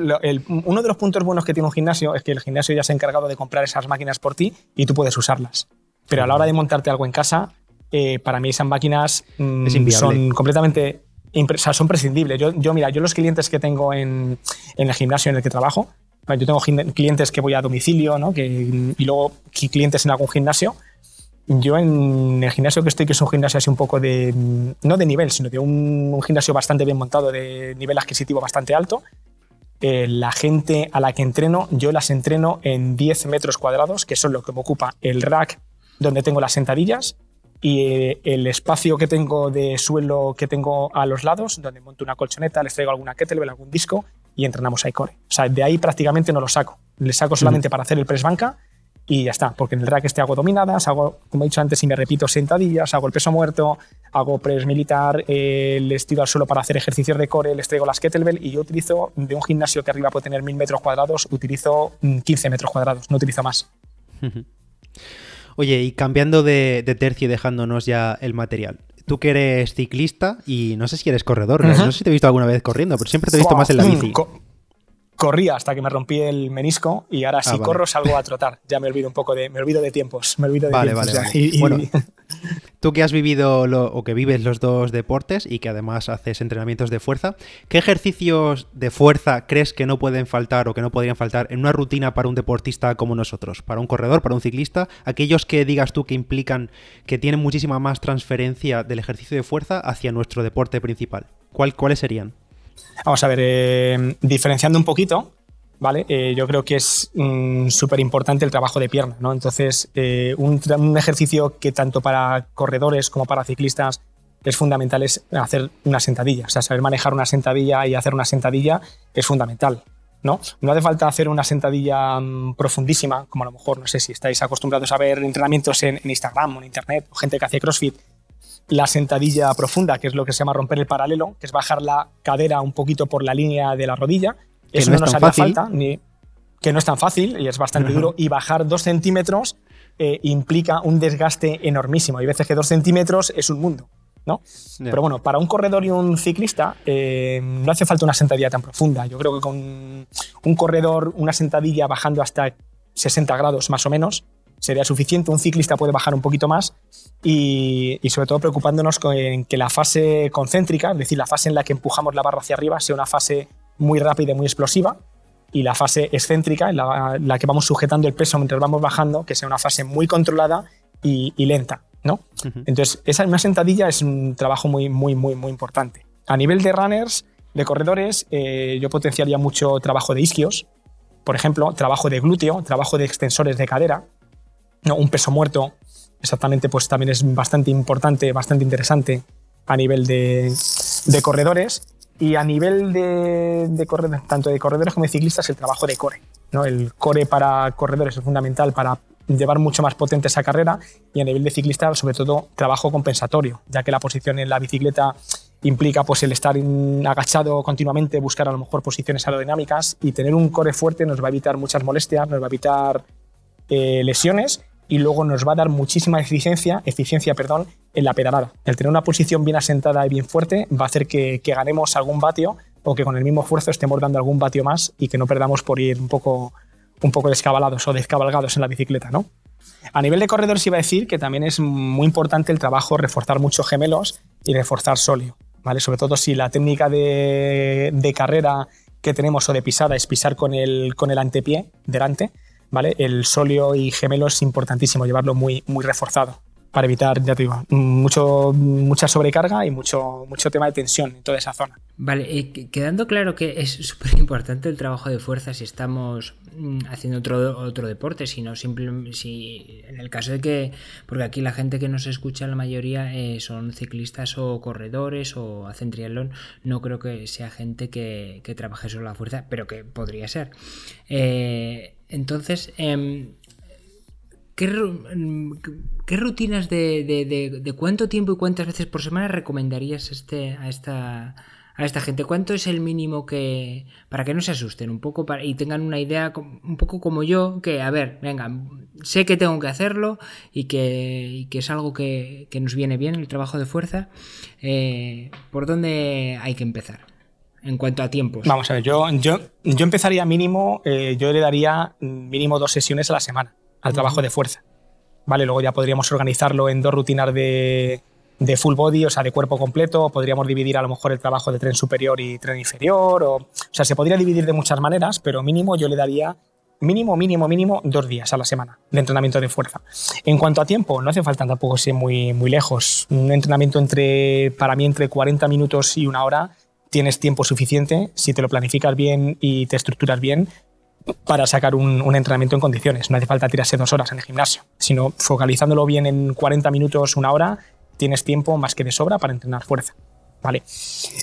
uno de los puntos buenos que tiene un gimnasio es que el gimnasio ya se ha encargado de comprar esas máquinas por ti y tú puedes usarlas. Pero a la hora de montarte algo en casa, eh, para mí esas máquinas mm, son completamente o sea, son prescindibles. Yo, yo, mira, yo los clientes que tengo en, en, el gimnasio en el que trabajo, yo tengo clientes que voy a domicilio, ¿no? que, y luego clientes en algún gimnasio. Yo en el gimnasio que estoy, que es un gimnasio así un poco de, no de nivel, sino de un, gimnasio bastante bien montado, de nivel adquisitivo bastante alto, eh, la gente a la que entreno, yo las entreno en 10 metros cuadrados, que son lo que me ocupa el rack donde tengo las sentadillas, y eh, el espacio que tengo de suelo que tengo a los lados, donde monto una colchoneta, les traigo alguna kettlebell, algún disco y entrenamos ahí core. O sea, de ahí prácticamente no lo saco. Le saco solamente para hacer el press banca y ya está, porque en el rack este hago dominadas, hago, como he dicho antes, y me repito, sentadillas, hago el peso muerto, hago press militar, eh, les tiro al suelo para hacer ejercicios de core, les traigo las kettlebell y yo utilizo, de un gimnasio que arriba puede tener mil metros cuadrados, utilizo 15 mm, metros cuadrados, no utilizo más. Oye, y cambiando de, tercio y dejándonos ya el material. Tú que eres ciclista y no sé si eres corredor, no sé si te he visto alguna vez corriendo, pero siempre te he visto más en la bici. Corría hasta que me rompí el menisco y ahora si ah, corro salgo a trotar. Ya me olvido un poco de, me olvido de tiempos, me olvido de vale, Vale, vale. bueno, Tú que has vivido o que vives los dos deportes y que además haces entrenamientos de fuerza, ¿qué ejercicios de fuerza crees que no pueden faltar o que no podrían faltar en una rutina para un deportista como nosotros? Para un corredor, para un ciclista, aquellos que digas tú que implican que tienen muchísima más transferencia del ejercicio de fuerza hacia nuestro deporte principal. ¿Cuáles serían? Vamos a ver, eh, diferenciando un poquito, ¿vale? Eh, yo creo que es mm, súper importante el trabajo de pierna, ¿no? Entonces, eh, un, ejercicio que tanto para corredores como para ciclistas es fundamental es hacer una sentadilla. O sea, saber manejar una sentadilla y hacer una sentadilla es fundamental. ¿no? No hace falta hacer una sentadilla mm, profundísima, como a lo mejor, no sé si estáis acostumbrados a ver entrenamientos en, Instagram o en Internet, o gente que hace CrossFit, la sentadilla profunda, que es lo que se llama romper el paralelo, que es bajar la cadera un poquito por la línea de la rodilla eso no, nos haría falta, ni, que no es tan fácil y es bastante duro. Y bajar dos centímetros eh, implica un desgaste enormísimo. Hay veces que dos centímetros es un mundo. ¿no? Pero bueno, para un corredor y un ciclista eh, no hace falta una sentadilla tan profunda. Yo creo que con un corredor, una sentadilla bajando hasta 60 grados más o menos, sería suficiente. Un ciclista puede bajar un poquito más y, y, sobre todo preocupándonos con que la fase concéntrica, es decir, la fase en la que empujamos la barra hacia arriba, sea una fase muy rápida y muy explosiva, y la fase excéntrica, en la, que vamos sujetando el peso mientras vamos bajando, que sea una fase muy controlada y, lenta. ¿no? Entonces, esa, una sentadilla es un trabajo muy, muy, muy, muy importante. A nivel de runners, de corredores, eh, yo potenciaría mucho trabajo de isquios, por ejemplo, trabajo de glúteo, trabajo de extensores de cadera, ¿no? un peso muerto, exactamente, pues también es bastante importante, bastante interesante a nivel de, de corredores. Y a nivel de, de tanto de corredores como de ciclistas, el trabajo de core. ¿no? El core para corredores es fundamental para llevar mucho más potente esa carrera y a nivel de ciclista, sobre todo, trabajo compensatorio, ya que la posición en la bicicleta implica pues, el estar agachado continuamente, buscar a lo mejor posiciones aerodinámicas y tener un core fuerte nos va a evitar muchas molestias, nos va a evitar eh, lesiones y luego nos va a dar muchísima eficiencia, eficiencia perdón, en la pedalada. El tener una posición bien asentada y bien fuerte va a hacer que, ganemos algún vatio o que con el mismo esfuerzo estemos dando algún vatio más y que no perdamos por ir un poco, un poco descabalados o descabalgados en la bicicleta. ¿no? A nivel de corredores iba a decir que también es muy importante el trabajo reforzar mucho gemelos y reforzar sóleo. ¿vale? Sobre todo si la técnica de, de carrera que tenemos o de pisada es pisar con el, con el antepié delante, ¿vale? El sóleo y gemelo es importantísimo llevarlo muy, muy reforzado para evitar, ya te digo, mucho, mucha sobrecarga y mucho, mucho tema de tensión en toda esa zona. Vale, eh, quedando claro que es súper importante el trabajo de fuerza si estamos mm, haciendo otro, otro deporte, sino simplemente si en el caso de que, porque aquí la gente que nos escucha, la mayoría eh, son ciclistas o corredores o hacen triatlón, no creo que sea gente que, trabaje solo la fuerza, pero que podría ser. Eh, entonces, em, ¿qué, rutinas de, cuánto tiempo y cuántas veces por semana recomendarías este, a, esta, a esta gente? ¿Cuánto es el mínimo que... para que no se asusten un poco y tengan una idea un poco como yo, que, a ver, venga, sé que tengo que hacerlo y que, es algo que, nos viene bien el trabajo de fuerza, eh, ¿por dónde hay que empezar? en cuanto a tiempos. Vamos a ver, yo, yo, yo empezaría mínimo, eh, yo le daría mínimo dos sesiones a la semana al trabajo de fuerza. Vale, luego ya podríamos organizarlo en dos rutinas de, de full body, o sea, de cuerpo completo, podríamos dividir a lo mejor el trabajo de tren superior y tren inferior, o, o sea, se podría dividir de muchas maneras, pero mínimo yo le daría mínimo, mínimo, mínimo dos días a la semana de entrenamiento de fuerza. En cuanto a tiempo, no hace falta tampoco ser muy, muy lejos. Un entrenamiento entre, para mí, entre 40 minutos y una hora, tienes tiempo suficiente si te lo planificas bien y te estructuras bien para sacar un, entrenamiento en condiciones. No hace falta tirarse dos horas en el gimnasio, sino focalizándolo bien en 40 minutos, una hora, tienes tiempo más que de sobra para entrenar fuerza. Vale.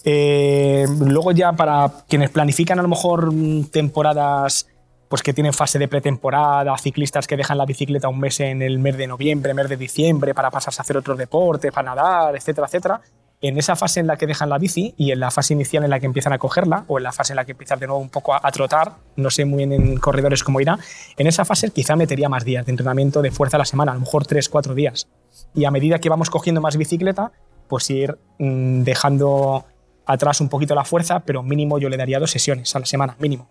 Eh, luego ya para quienes planifican a lo mejor temporadas pues que tienen fase de pretemporada, ciclistas que dejan la bicicleta un mes en el mes de noviembre, mes de diciembre para pasarse a hacer otros deportes, para nadar, etcétera, etcétera. En esa fase en la que dejan la bici y en la fase inicial en la que empiezan a cogerla o en la fase en la que empiezan de nuevo un poco a, a trotar, no sé muy bien en corredores cómo irá, en esa fase quizá metería más días de entrenamiento de fuerza a la semana, a lo mejor 3, 4 días. Y a medida que vamos cogiendo más bicicleta, pues ir mmm, dejando atrás un poquito la fuerza, pero mínimo yo le daría dos sesiones a la semana, mínimo.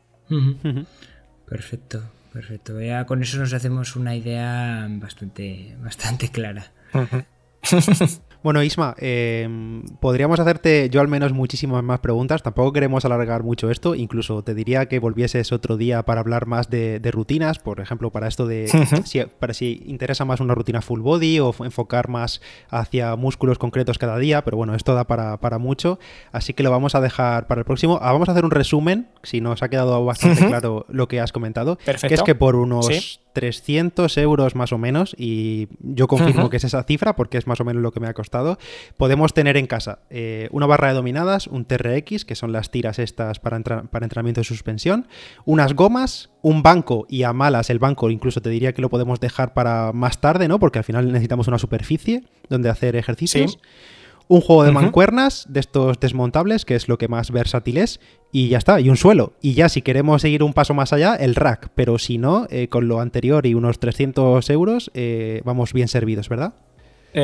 Perfecto, perfecto. Ya con eso nos hacemos una idea bastante, bastante clara. Bueno, Isma, eh, podríamos hacerte yo al menos muchísimas más preguntas. Tampoco queremos alargar mucho esto. Incluso te diría que volvieses otro día para hablar más de, de rutinas, por ejemplo, para esto de uh -huh. si, para si interesa más una rutina full body o enfocar más hacia músculos concretos cada día. Pero bueno, esto da para, para mucho. Así que lo vamos a dejar para el próximo. Ah, vamos a hacer un resumen, si nos ha quedado bastante uh -huh. claro lo que has comentado. Perfecto. Que es que por unos ¿Sí? 300 euros más o menos, y yo confirmo uh -huh. que es esa cifra porque es más o menos lo que me ha costado, podemos tener en casa eh, una barra de dominadas, un TRX, que son las tiras estas para, para entrenamiento de suspensión, unas gomas, un banco, y a malas el banco incluso te diría que lo podemos dejar para más tarde, ¿no? Porque al final necesitamos una superficie donde hacer ejercicios. Sí un juego de mancuernas de estos desmontables, que es lo que más versátil es, y ya está, y un suelo. Y ya si queremos seguir un paso más allá, el rack, pero si no, eh, con lo anterior y unos 300 euros, eh, vamos bien servidos, ¿verdad?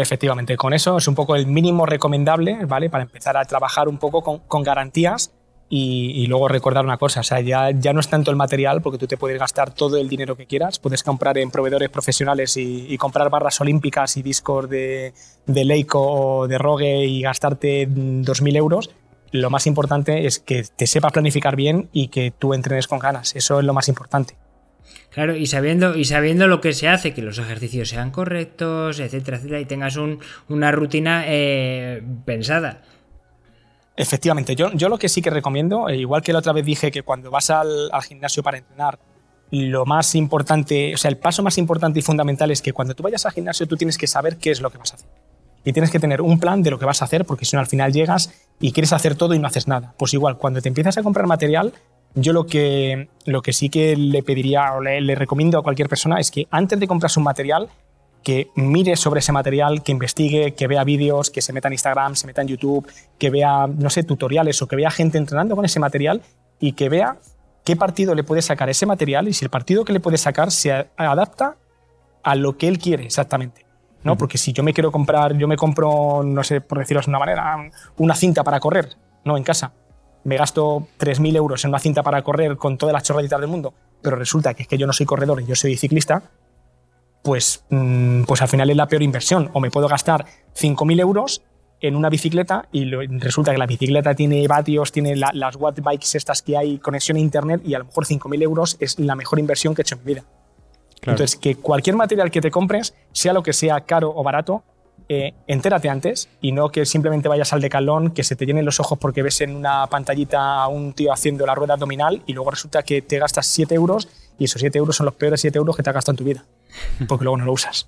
Efectivamente, con eso es un poco el mínimo recomendable, ¿vale? Para empezar a trabajar un poco con, garantías y, luego recordar una cosa, o sea, ya, ya no es tanto el material, porque tú te puedes gastar todo el dinero que quieras, puedes comprar en proveedores profesionales y, y comprar barras olímpicas y discos de, de Leico o de Rogue y gastarte 2.000 euros. Lo más importante es que te sepas planificar bien y que tú entrenes con ganas, eso es lo más importante. Claro, y sabiendo, y sabiendo lo que se hace, que los ejercicios sean correctos, etcétera, etcétera, y tengas un, una rutina eh, pensada. Efectivamente, yo, yo lo que sí que recomiendo, eh, igual que la otra vez dije que cuando vas al, al, gimnasio para entrenar, lo más importante, o sea, el paso más importante y fundamental es que cuando tú vayas al gimnasio tú tienes que saber qué es lo que vas a hacer. Y tienes que tener un plan de lo que vas a hacer, porque si no al final llegas y quieres hacer todo y no haces nada. Pues igual, cuando te empiezas a comprar material, yo lo que, lo que sí que le pediría o le, le recomiendo a cualquier persona es que antes de comprarse un material, que mire sobre ese material, que investigue, que vea vídeos, que se meta en Instagram, se meta en YouTube, que vea, no sé, tutoriales o que vea gente entrenando con ese material y que vea qué partido le puede sacar ese material y si el partido que le puede sacar se adapta a lo que él quiere exactamente. ¿no? Porque si yo me quiero comprar, yo me compro, no sé, por decirlo de una manera, una cinta para correr, ¿no? En casa. Me gasto 3.000 euros en una cinta para correr con todas las chorraditas del mundo, pero resulta que es que yo no soy corredor y yo soy ciclista, pues, mmm, pues al final es la peor inversión. O me puedo gastar 5.000 euros en una bicicleta y lo, resulta que la bicicleta tiene vatios, tiene la, las watt bikes estas que hay, conexión a internet y a lo mejor 5.000 euros es la mejor inversión que he hecho en mi vida. Claro. Entonces, que cualquier material que te compres, sea lo que sea caro o barato, eh, entérate antes y no que simplemente vayas al decalón, que se te llenen los ojos porque ves en una pantallita a un tío haciendo la rueda abdominal y luego resulta que te gastas 7 euros y esos 7 euros son los peores 7 euros que te has gastado en tu vida porque luego no lo usas.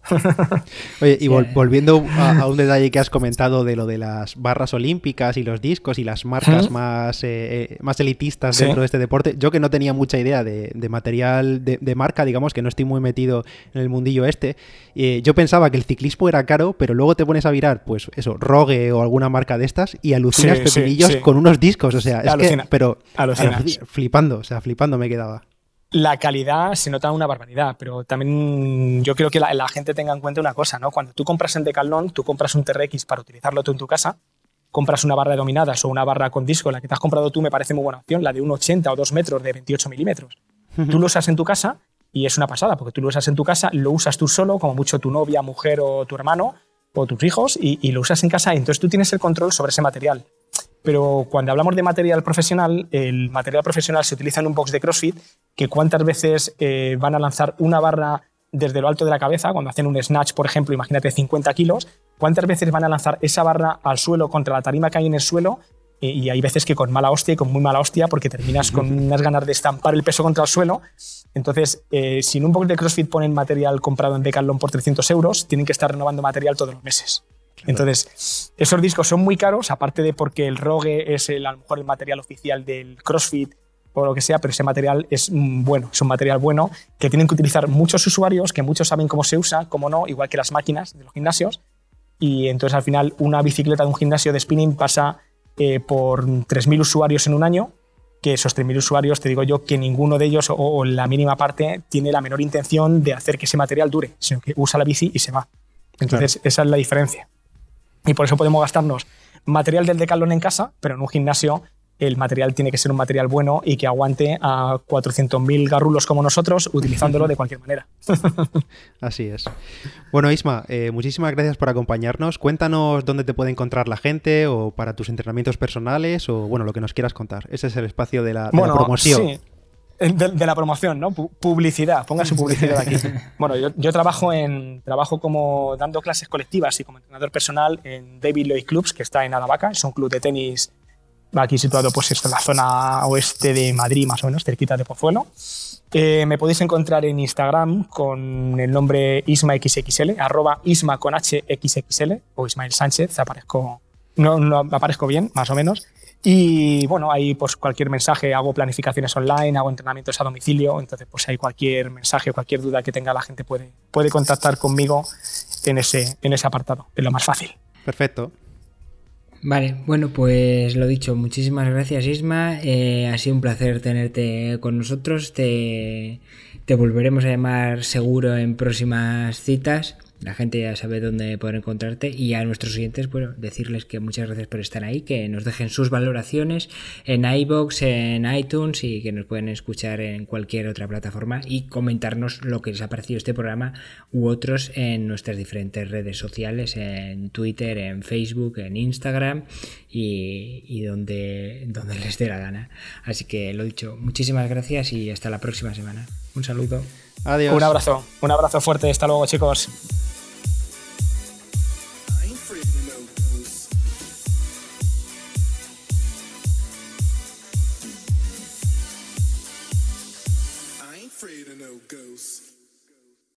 Oye, y vol volviendo a, a, un detalle que has comentado de lo de las barras olímpicas y los discos y las marcas más, eh, más elitistas ¿Sí? dentro de este deporte, yo que no tenía mucha idea de, de material de, de, marca, digamos que no estoy muy metido en el mundillo este, eh, yo pensaba que el ciclismo era caro, pero luego te pones a mirar, pues eso, Rogue o alguna marca de estas y alucinas sí, pepinillos sí, con unos discos, o sea, es Alucina. que, pero Alucinas. flipando, o sea, flipando me quedaba la calidad se nota una barbaridad, pero también yo creo que la, la, gente tenga en cuenta una cosa, ¿no? Cuando tú compras en Decathlon, tú compras un TRX para utilizarlo tú en tu casa, compras una barra de dominadas o una barra con disco, la que te has comprado tú me parece muy buena opción, la de 1,80 o 2 metros de 28 milímetros. Tú lo usas en tu casa y es una pasada, porque tú lo usas en tu casa, lo usas tú solo, como mucho tu novia, mujer o tu hermano o tus hijos, y, lo usas en casa, y entonces tú tienes el control sobre ese material. Pero cuando hablamos de material profesional, el material profesional se utiliza en un box de CrossFit, que cuántas veces eh, van a lanzar una barra desde lo alto de la cabeza, cuando hacen un snatch, por ejemplo, imagínate 50 kilos, cuántas veces van a lanzar esa barra al suelo contra la tarima que hay en el suelo y hay veces que con mala hostia y con muy mala hostia porque terminas con unas ganas de estampar el peso contra el suelo. Entonces, eh, si en un box de CrossFit ponen material comprado en Decathlon por 300 euros, tienen que estar renovando material todos los meses. Entonces, esos discos son muy caros, aparte de porque el Rogue es el, a lo mejor el material oficial del CrossFit o lo que sea, pero ese material es mm, bueno, es un material bueno que tienen que utilizar muchos usuarios, que muchos saben cómo se usa, cómo no, igual que las máquinas de los gimnasios. Y entonces al final una bicicleta de un gimnasio de spinning pasa eh, por 3.000 usuarios en un año, que esos 3.000 usuarios, te digo yo, que ninguno de ellos o, la mínima parte tiene la menor intención de hacer que ese material dure, sino que usa la bici y se va. Entonces, esa es la diferencia. Y por eso podemos gastarnos material del Decathlon en casa, pero en un gimnasio el material tiene que ser un material bueno y que aguante a 400.000 garrulos como nosotros utilizándolo de cualquier manera. Así es. Bueno, Isma, eh, muchísimas gracias por acompañarnos. Cuéntanos dónde te puede encontrar la gente o para tus entrenamientos personales o bueno, lo que nos quieras contar. Ese es el espacio de la, promoción. Sí. De, la promoción, ¿no? Publicidad, ponga su publicidad aquí. Bueno, yo, trabajo en trabajo como dando clases colectivas y como entrenador personal en David Lloyd Clubs, que está en Aravaca, es un club de tenis aquí situado pues en la zona oeste de Madrid, más o menos, cerquita de Pozuelo. Eh, me podéis encontrar en Instagram con el nombre IsmaXXL, arroba Isma con HXXL, o Ismael Sánchez, aparezco, no, no aparezco bien, más o menos. Y bueno, ahí pues cualquier mensaje, hago planificaciones online, hago entrenamientos a domicilio, entonces pues hay cualquier mensaje, cualquier duda que tenga la gente puede, puede contactar conmigo en ese, en ese apartado, es lo más fácil. Perfecto. Vale, bueno, pues lo dicho, muchísimas gracias Isma, eh, ha sido un placer tenerte con nosotros, te, te volveremos a llamar seguro en próximas citas la gente ya sabe dónde poder encontrarte y a nuestros oyentes, bueno, decirles que muchas gracias por estar ahí, que nos dejen sus valoraciones en iBox, en iTunes y que nos pueden escuchar en cualquier otra plataforma y comentarnos lo que les ha parecido este programa u otros en nuestras diferentes redes sociales, en Twitter, en Facebook, en Instagram y, donde, donde les dé la gana. Así que lo dicho, muchísimas gracias y hasta la próxima semana. Un saludo. Adiós. Un abrazo, un abrazo fuerte. Hasta luego, chicos.